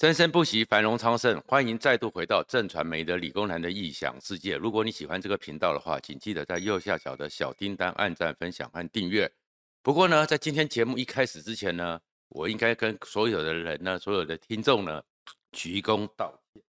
生生不息，繁荣昌盛。欢迎再度回到正传媒的理工男的异想世界。如果你喜欢这个频道的话，请记得在右下角的小叮当按赞、分享和订阅。不过呢，在今天节目一开始之前呢，我应该跟所有的人呢，所有的听众呢，鞠躬道歉。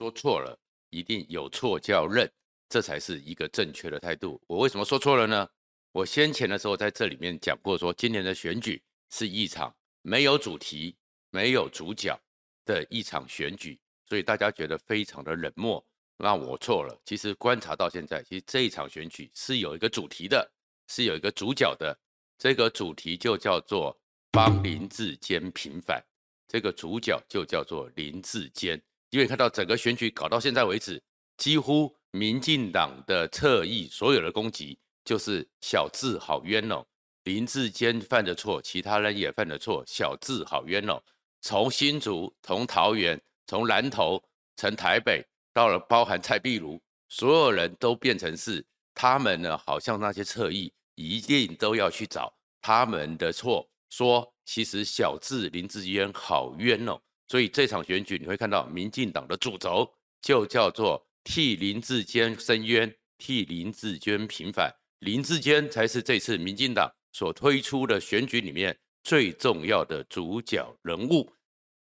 说错了，一定有错就要认，这才是一个正确的态度。我为什么说错了呢？我先前的时候在这里面讲过，说今年的选举是一场没有主题、没有主角。的一场选举，所以大家觉得非常的冷漠，那我错了。其实观察到现在，其实这一场选举是有一个主题的，是有一个主角的。这个主题就叫做帮林志坚平反，这个主角就叫做林志坚。因为看到整个选举搞到现在为止，几乎民进党的侧翼所有的攻击就是小智好冤哦，林志坚犯的错，其他人也犯的错，小智好冤哦。从新竹、从桃园、从南投、从台北，到了包含蔡壁如，所有人都变成是他们呢，好像那些侧翼一定都要去找他们的错，说其实小智林志坚好冤哦。所以这场选举你会看到，民进党的主轴就叫做替林志坚伸冤，替林志坚平反，林志坚才是这次民进党所推出的选举里面。最重要的主角人物，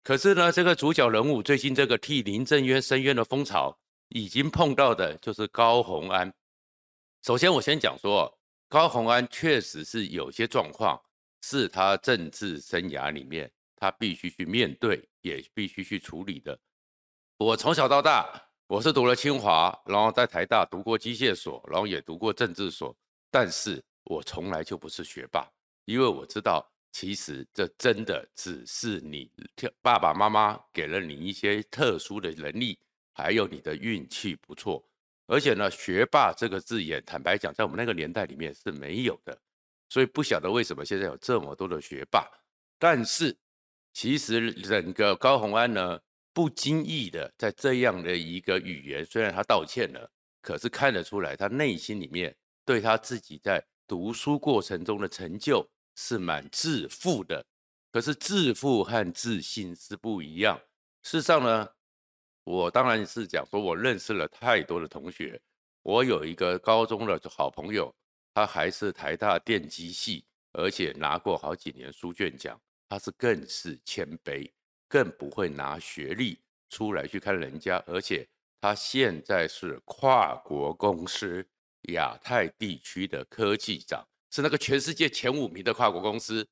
可是呢，这个主角人物最近这个替林正渊伸冤的风潮，已经碰到的就是高虹安。首先，我先讲说，高虹安确实是有些状况，是他政治生涯里面他必须去面对，也必须去处理的。我从小到大，我是读了清华，然后在台大读过机械所，然后也读过政治所，但是我从来就不是学霸，因为我知道。其实这真的只是你爸爸妈妈给了你一些特殊的能力，还有你的运气不错。而且呢，学霸这个字眼，坦白讲，在我们那个年代里面是没有的。所以不晓得为什么现在有这么多的学霸。但是其实整个高洪安呢，不经意的在这样的一个语言，虽然他道歉了，可是看得出来他内心里面对他自己在读书过程中的成就。是蛮自负的，可是自负和自信是不一样。事实上呢，我当然是讲说，我认识了太多的同学。我有一个高中的好朋友，他还是台大电机系，而且拿过好几年书卷奖。他是更是谦卑，更不会拿学历出来去看人家。而且他现在是跨国公司亚太地区的科技长。是那个全世界前五名的跨国公司，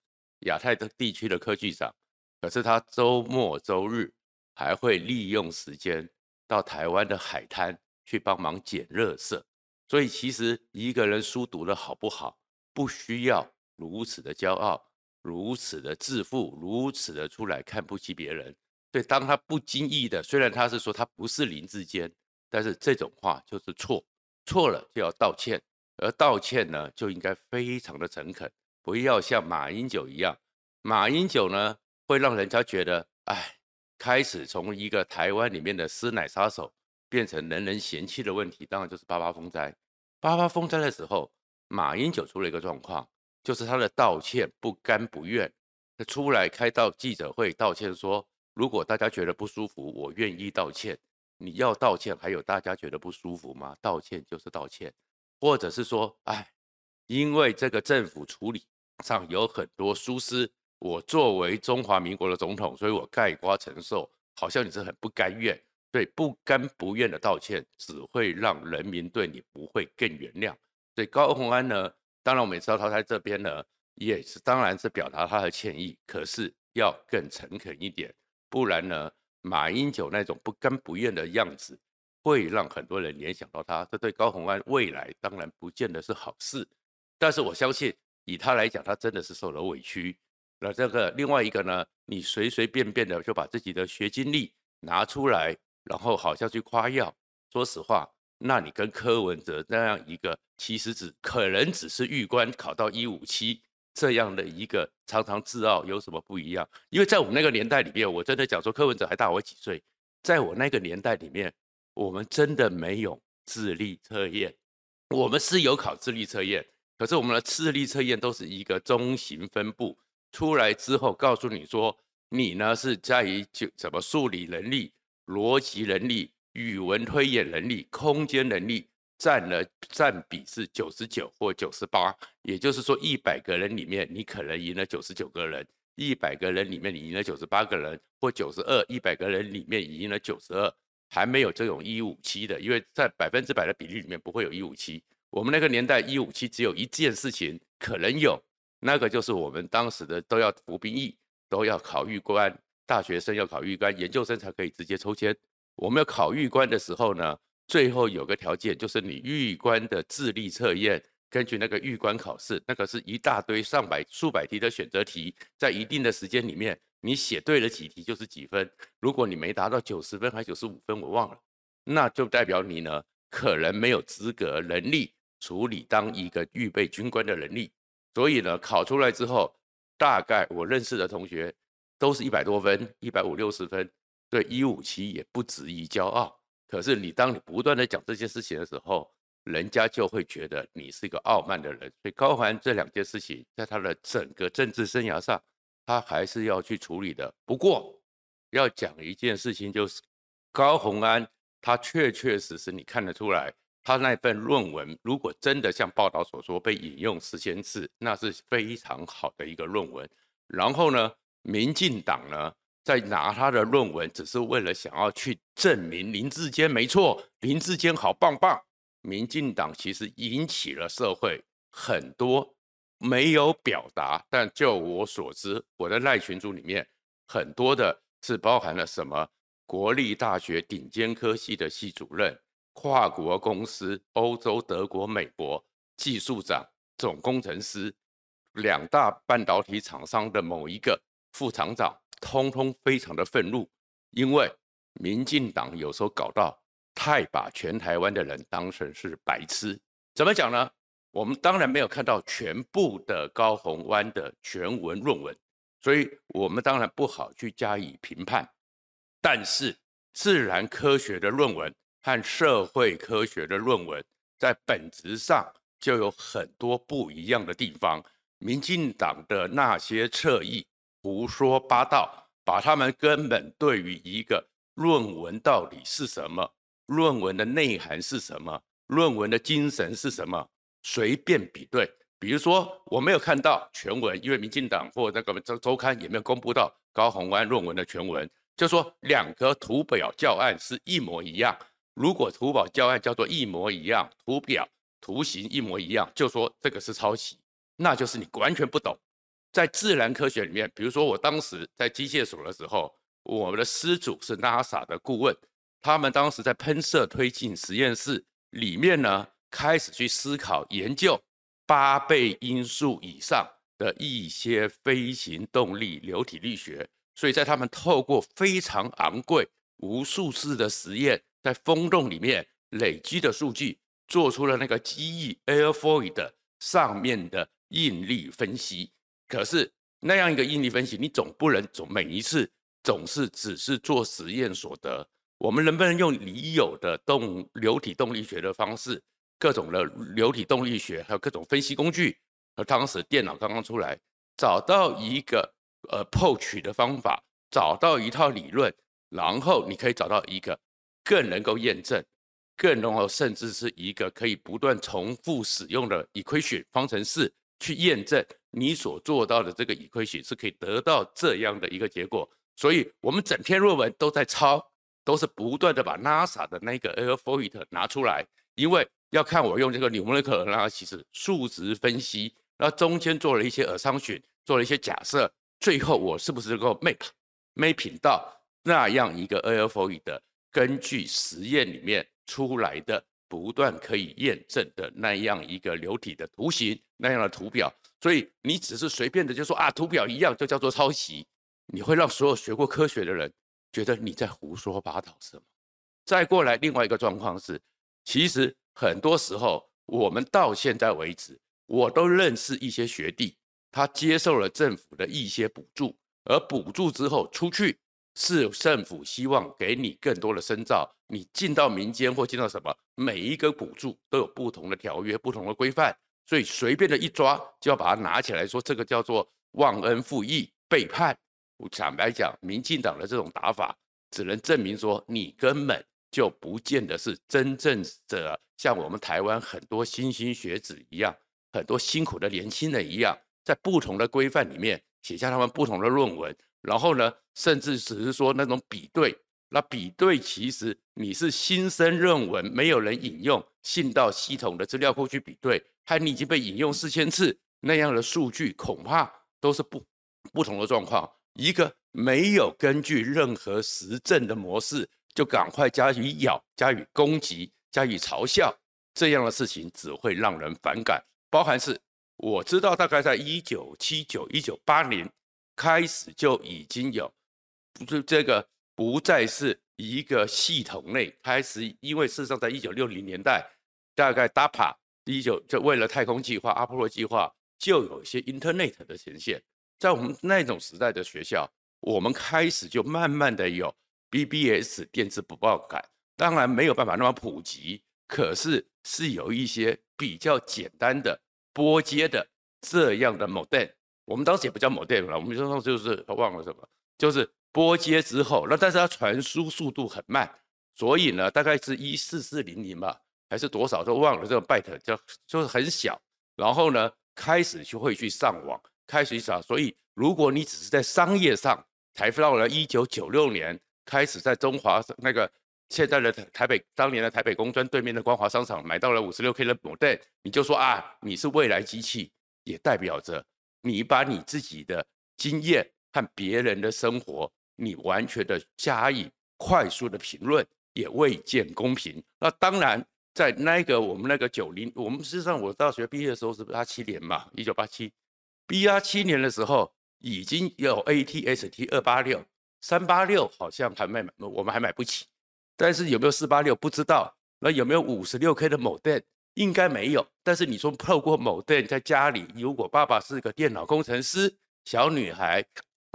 亚太的地区的科技长，可是他周末周日还会利用时间到台湾的海滩去帮忙捡垃圾。所以其实一个人书读得好不好，不需要如此的骄傲，如此的自负，如此的出来看不起别人。所以当他不经意的，虽然他是说他不是林志坚，但是这种话就是错，错了就要道歉。而道歉呢，就应该非常的诚恳，不要像马英九一样。马英九呢，会让人家觉得，哎，开始从一个台湾里面的师奶杀手，变成人人嫌弃的问题。当然就是八八风灾。八八风灾的时候，马英九出了一个状况，就是他的道歉不甘不愿，他出来开到记者会道歉说，如果大家觉得不舒服，我愿意道歉。你要道歉，还有大家觉得不舒服吗？道歉就是道歉。或者是说，哎，因为这个政府处理上有很多疏失，我作为中华民国的总统，所以我概括承受。好像你是很不甘愿，对，不甘不愿的道歉，只会让人民对你不会更原谅。所以高虹安呢，当然我们也知道他在这边呢，也是当然是表达他的歉意，可是要更诚恳一点，不然呢，马英九那种不甘不愿的样子。会让很多人联想到他，这对高虹安未来当然不见得是好事。但是我相信，以他来讲，他真的是受了委屈。那这个另外一个呢，你随随便便的就把自己的学经历拿出来，然后好像去夸耀。说实话，那你跟柯文哲那样一个，其实只可能只是预官考到一五七这样的一个常常自傲，有什么不一样？因为在我们那个年代里面，我真的讲说柯文哲还大我几岁，在我那个年代里面。我们真的没有智力测验，我们是有考智力测验，可是我们的智力测验都是一个中型分布出来之后，告诉你说你呢是在于就什么数理能力、逻辑能力、语文推演能力、空间能力占了占比是九十九或九十八，也就是说一百个人里面你可能赢了九十九个人，一百个人里面你赢了九十八个人，或九十二，一百个人里面赢了九十二，还没有这种一五七的，因为在百分之百的比例里面不会有一五七。我们那个年代一五七只有一件事情可能有，那个就是我们当时的都要服兵役。都要考预官，大学生要考预官，研究生才可以直接抽签。我们要考预官的时候呢，最后有个条件，就是你预官的智力测验，根据那个预官考试，那个是一大堆上百、数百题的选择题，在一定的时间里面，你写对了几题就是几分。如果你没达到九十分还九十五分，我忘了，那就代表你呢可能没有资格、能力处理当一个预备军官的能力。所以呢，考出来之后。大概我认识的同学都是一百多分，一百五六十分，对一五七也不值一骄傲。可是你当你不断的讲这些事情的时候，人家就会觉得你是一个傲慢的人。所以高虹安这两件事情，在他的整个政治生涯上，他还是要去处理的。不过要讲一件事情，就是高虹安他确确实实你看得出来。他那份论文，如果真的像报道所说被引用四千次，那是非常好的一个论文。然后呢，民进党呢，在拿他的论文，只是为了想要去证明林志坚没错，林志坚好棒棒。民进党其实引起了社会很多没有表达，但就我所知，我的赖群组里面很多的是包含了什么国立大学顶尖科系的系主任。跨国公司，欧洲、德国、美国技术长、总工程师，两大半导体厂商的某一个副厂长，通通非常的愤怒，因为民进党有时候搞到太把全台湾的人当成是白痴。怎么讲呢？我们当然没有看到全部的高虹安的全文论文，所以我们当然不好去加以评判。但是自然科学的论文。和社会科学的论文在本质上就有很多不一样的地方。民进党的那些侧翼胡说八道，把他们根本对于一个论文到底是什么、论文的内涵是什么、论文的精神是什么，随便比对。比如说，我没有看到全文，因为民进党或那个周周刊也没有公布到高虹安论文的全文，就说两个图表教案是一模一样。如果图表教案叫做一模一样，图表图形一模一样，就说这个是抄袭，那就是你完全不懂。在自然科学里面，比如说我当时在机械所的时候，我们的师祖是 NASA 的顾问，他们当时在喷射推进实验室里面呢，开始去思考研究八倍音速以上的一些飞行动力流体力学，所以在他们透过非常昂贵无数次的实验。在风洞里面累积的数据，做出了那个机翼 airfoil 上面的应力分析。可是那样一个应力分析，你总不能总每一次总是只是做实验所得。我们能不能用已有的动流体动力学的方式，各种的流体动力学，还有各种分析工具，和当时电脑刚刚出来，找到一个呃破取的方法，找到一套理论，然后你可以找到一个。更能够验证，更能够甚至是一个可以不断重复使用的 equation 方程式去验证你所做到的这个 equation 是可以得到这样的一个结果。所以，我们整篇论文都在抄，都是不断的把 NASA 的那个 Air f o i t 拿出来，因为要看我用这个 numerical analysis 数值分析，然后中间做了一些 assumption，做了一些假设，最后我是不是能够 make mapping 到那样一个 airfoil 的。根据实验里面出来的不断可以验证的那样一个流体的图形，那样的图表，所以你只是随便的就说啊，图表一样就叫做抄袭，你会让所有学过科学的人觉得你在胡说八道什么？再过来另外一个状况是，其实很多时候我们到现在为止，我都认识一些学弟，他接受了政府的一些补助，而补助之后出去。是政府希望给你更多的深造，你进到民间或进到什么，每一个补助都有不同的条约、不同的规范，所以随便的一抓就要把它拿起来说，这个叫做忘恩负义、背叛。我坦白讲，民进党的这种打法，只能证明说你根本就不见得是真正的像我们台湾很多莘莘学子一样，很多辛苦的年轻人一样，在不同的规范里面写下他们不同的论文，然后呢，甚至只是说那种比对。那比对其实你是新生论文，没有人引用，信到系统的资料库去比对，还你已经被引用四千次那样的数据，恐怕都是不不同的状况。一个没有根据任何实证的模式，就赶快加以咬、加以攻击、加以嘲笑，这样的事情只会让人反感。包含是我知道，大概在一九七九、一九八零开始就已经有，不是这个。不再是一个系统内开始，因为事实上，在一九六零年代，大概 DAPA 一九就为了太空计划、阿波罗计划，就有一些 Internet 的呈现。在我们那种时代的学校，我们开始就慢慢的有 BBS 电子报杆，当然没有办法那么普及，可是是有一些比较简单的拨接的这样的 modem。我们当时也不叫 modem 了，我们说就是忘了什么，就是。拨接之后，那但是它传输速度很慢，所以呢，大概是一四四零零吧，还是多少都忘了。这个 byte 就就是很小，然后呢，开始就会去上网，开始去找。所以，如果你只是在商业上，才到了一九九六年开始在中华那个现在的台北当年的台北工专对面的光华商场买到了五十六 K 的 modem，你就说啊，你是未来机器，也代表着你把你自己的经验和别人的生活。你完全的加以快速的评论，也未见公平。那当然，在那个我们那个九零，我们实际上我大学毕业的时候是八七年嘛，一九八七，毕业七年的时候已经有 ATST 二八六、三八六，好像还没买，我们还买不起。但是有没有四八六不知道。那有没有五十六 K 的 modem？应该没有。但是你说透过某店在家里，如果爸爸是个电脑工程师，小女孩。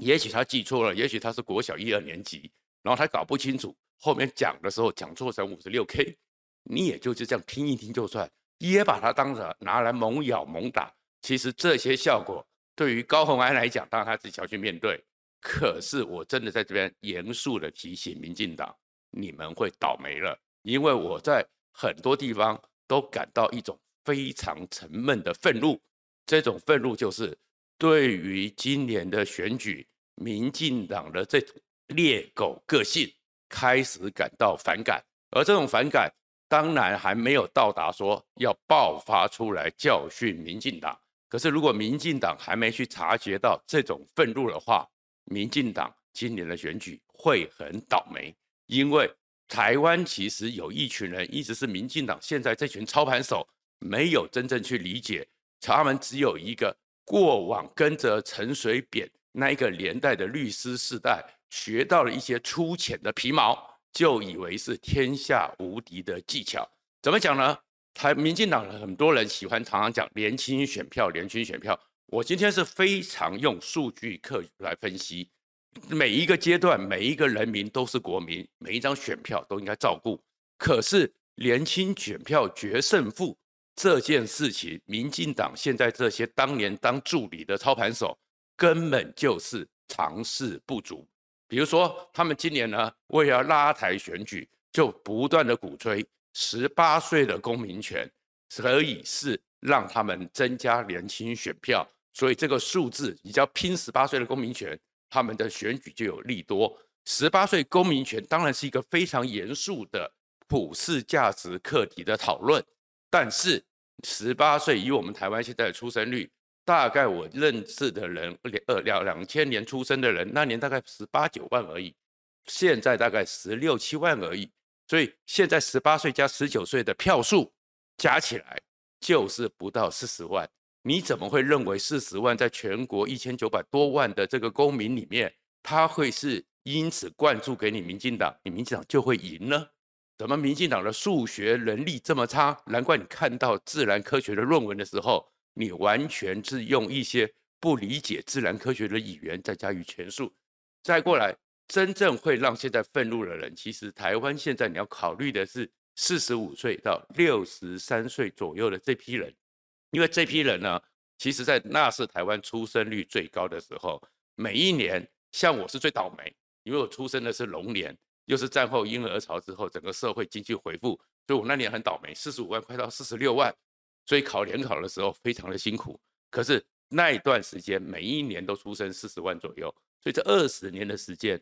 也许她记错了，也许她是国小一二年级，然后他搞不清楚后面讲的时候讲错成五十六 K，你也就是这样听一听就算，也把它当着拿来猛咬猛打。其实这些效果对于高虹安来讲，当然他自己要去面对。可是我真的在这边严肃的提醒民进党，你们会倒霉了，因为我在很多地方都感到一种非常沉闷的愤怒，这种愤怒就是。对于今年的选举，民进党的这种猎狗个性开始感到反感，而这种反感当然还没有到达说要爆发出来教训民进党。可是如果民进党还没去察觉到这种愤怒的话，民进党今年的选举会很倒霉，因为台湾其实有一群人一直是民进党现在这群操盘手没有真正去理解，他们只有一个。过往跟着陈水扁那一个年代的律师世代，学到了一些粗浅的皮毛，就以为是天下无敌的技巧。怎么讲呢？台民进党很多人喜欢常常讲年轻选票，年轻选票。我今天是非常用数据课来分析，每一个阶段，每一个人民都是国民，每一张选票都应该照顾。可是年轻选票决胜负。这件事情，民进党现在这些当年当助理的操盘手，根本就是尝试不足。比如说，他们今年呢，为了拉抬选举，就不断的鼓吹十八岁的公民权，可以是让他们增加年轻选票。所以这个数字，你只要拼十八岁的公民权，他们的选举就有利多。十八岁公民权当然是一个非常严肃的普世价值课题的讨论，但是。十八岁，以我们台湾现在的出生率，大概我认识的人，两二两两千年出生的人，那年大概十八九万而已，现在大概十六七万而已。所以现在十八岁加十九岁的票数加起来就是不到四十万。你怎么会认为四十万在全国一千九百多万的这个公民里面，他会是因此灌注给你民进党，你民进党就会赢呢？怎么民进党的数学能力这么差？难怪你看到自然科学的论文的时候，你完全是用一些不理解自然科学的语言在加以诠述。再过来，真正会让现在愤怒的人，其实台湾现在你要考虑的是四十五岁到六十三岁左右的这批人，因为这批人呢，其实在那是台湾出生率最高的时候，每一年像我是最倒霉，因为我出生的是龙年，又是战后婴儿潮之后，整个社会经济恢复，所以我那年很倒霉，四十五万快到四十六万，所以考联考的时候非常的辛苦。可是那一段时间，每一年都出生四十万左右，所以这二十年的时间，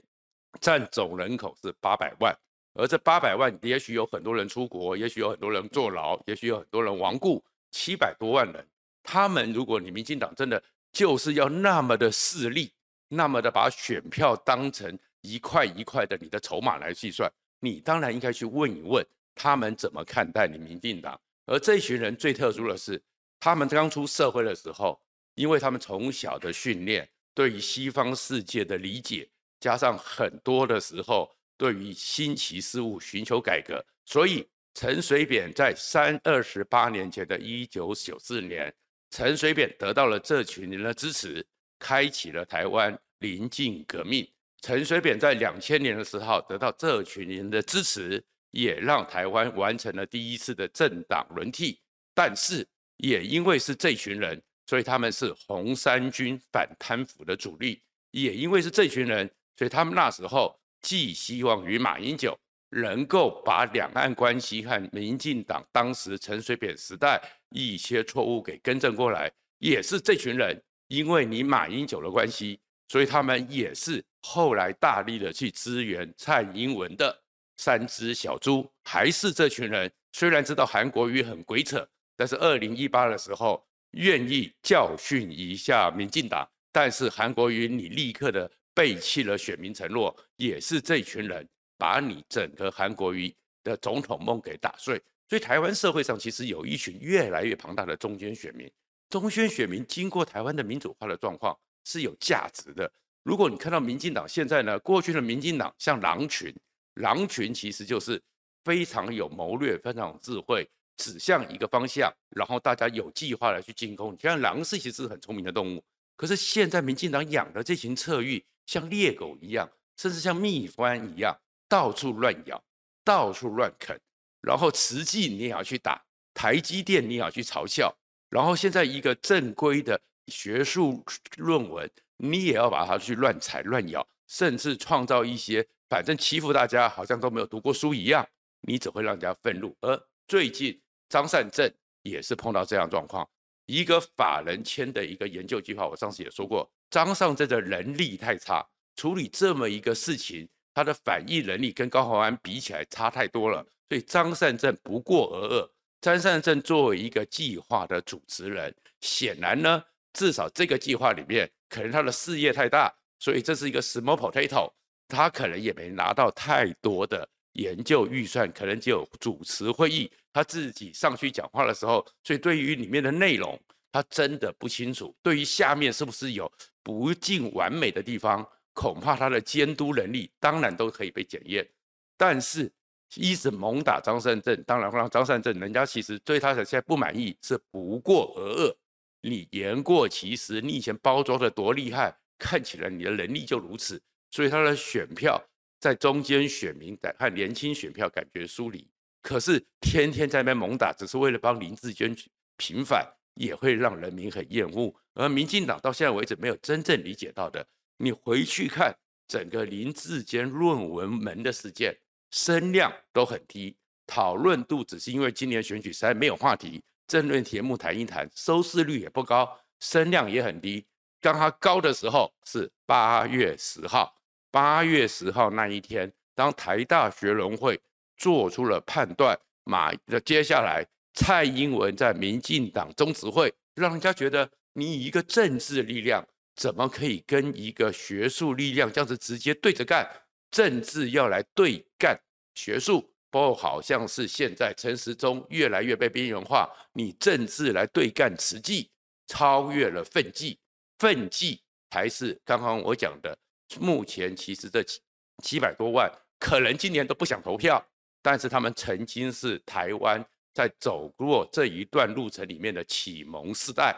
占总人口是八百万，而这八百万，也许有很多人出国，也许有很多人坐牢，也许有很多人亡故，七百多万人，他们如果你民进党真的就是要那么的势利，那么的把选票当成一块一块的你的筹码来计算，你当然应该去问一问他们怎么看待你民进党。而这群人最特殊的是，他们刚出社会的时候，因为他们从小的训练，对于西方世界的理解，加上很多的时候对于新奇事物寻求改革，所以陈水扁在三二十八年前的一九九四年，陈水扁得到了这群人的支持，开启了台湾临近革命。陈水扁在两千年的时候得到这群人的支持，也让台湾完成了第一次的政党轮替。但是也因为是这群人。所以他们是红三军反贪腐的主力，也因为是这群人，所以他们那时候寄希望于马英九能够把两岸关系和民进党当时陈水扁时代一些错误给更正过来。也是这群人，因为你马英九的关系，所以他们也是后来大力的去支援蔡英文的三只小猪。还是这群人，虽然知道韩国瑜很鬼扯，但是二零一八的时候。愿意教训一下民进党，但是韩国瑜你立刻的背弃了选民承诺，也是这群人把你整个韩国瑜的总统梦给打碎。所以台湾社会上其实有一群越来越庞大的中间选民，中间选民经过台湾的民主化的状况是有价值的。如果你看到民进党现在呢，过去的民进党像狼群，狼群其实就是非常有谋略，非常有智慧。指向一个方向，然后大家有计划的去进攻。你看，狼是其实是很聪明的动物，可是现在民进党养的这群侧翼像猎狗一样，甚至像蜜獾一样，到处乱咬，到处乱啃。然后慈济你也要去打，台积电你也要去嘲笑。然后现在一个正规的学术论文，你也要把它去乱踩乱咬，甚至创造一些反正欺负大家好像都没有读过书一样，你只会让人家愤怒。而最近。张善政也是碰到这样状况，一个法人签的一个研究计划，我上次也说过，张善政的能力太差，处理这么一个事情，他的反应能力跟高虹安比起来差太多了，所以张善政不过而恶。张善政作为一个计划的主持人，显然呢，至少这个计划里面，可能他的事业太大，所以这是一个 small potato，他可能也没拿到太多的。研究预算可能只有主持会议，他自己上去讲话的时候，所以对于里面的内容，他真的不清楚。对于下面是不是有不尽完美的地方，恐怕他的监督能力当然都可以被检验。但是一直猛打张善政，当然会让张善政人家其实对他的现在不满意，是不过而恶。你言过其实，你以前包装的多厉害，看起来你的能力就如此，所以他的选票。在中间选民在和年轻选票感觉疏离，可是天天在那边猛打，只是为了帮林志坚平反，也会让人民很厌恶。而民进党到现在为止没有真正理解到的，你回去看整个林志坚论文门的事件，声量都很低，讨论度只是因为今年选举实在没有话题，政论题目谈一谈，收视率也不高，声量也很低。当它高的时候是八月十号。八月十号那一天，当台大学伦会做出了判断，马的接下来蔡英文在民进党中执会，让人家觉得你以一个政治力量怎么可以跟一个学术力量这样子直接对着干？政治要来对干学术，不好像是现在陈时中越来越被边缘化，你政治来对干慈济，超越了愤济，愤济还是刚刚我讲的。目前其实这七七百多万可能今年都不想投票，但是他们曾经是台湾在走过这一段路程里面的启蒙世代，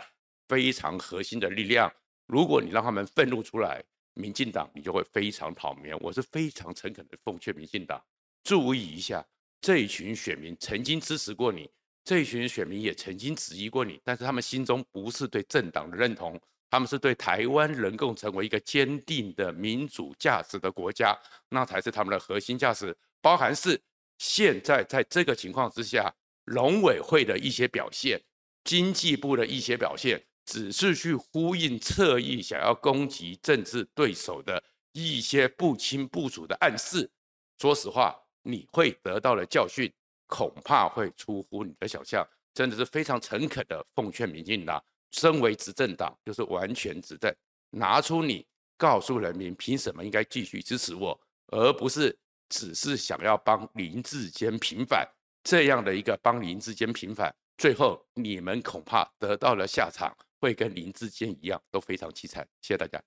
非常核心的力量。如果你让他们愤怒出来，民进党你就会非常讨厌。我是非常诚恳的奉劝民进党注意一下，这一群选民曾经支持过你，这一群选民也曾经质疑过你，但是他们心中不是对政党的认同，他们是对台湾能够成为一个坚定的民主价值的国家，那才是他们的核心价值。包含是现在在这个情况之下，农委会的一些表现，经济部的一些表现，只是去呼应侧翼想要攻击政治对手的一些不清不楚的暗示。说实话，你会得到的教训，恐怕会出乎你的想象。真的是非常诚恳的奉劝民进党，身为执政党，就是完全执政，拿出你告诉人民凭什么应该继续支持我，而不是只是想要帮林志坚平反这样的一个帮林志坚平反，最后你们恐怕得到了下场会跟林志坚一样，都非常凄惨。谢谢大家。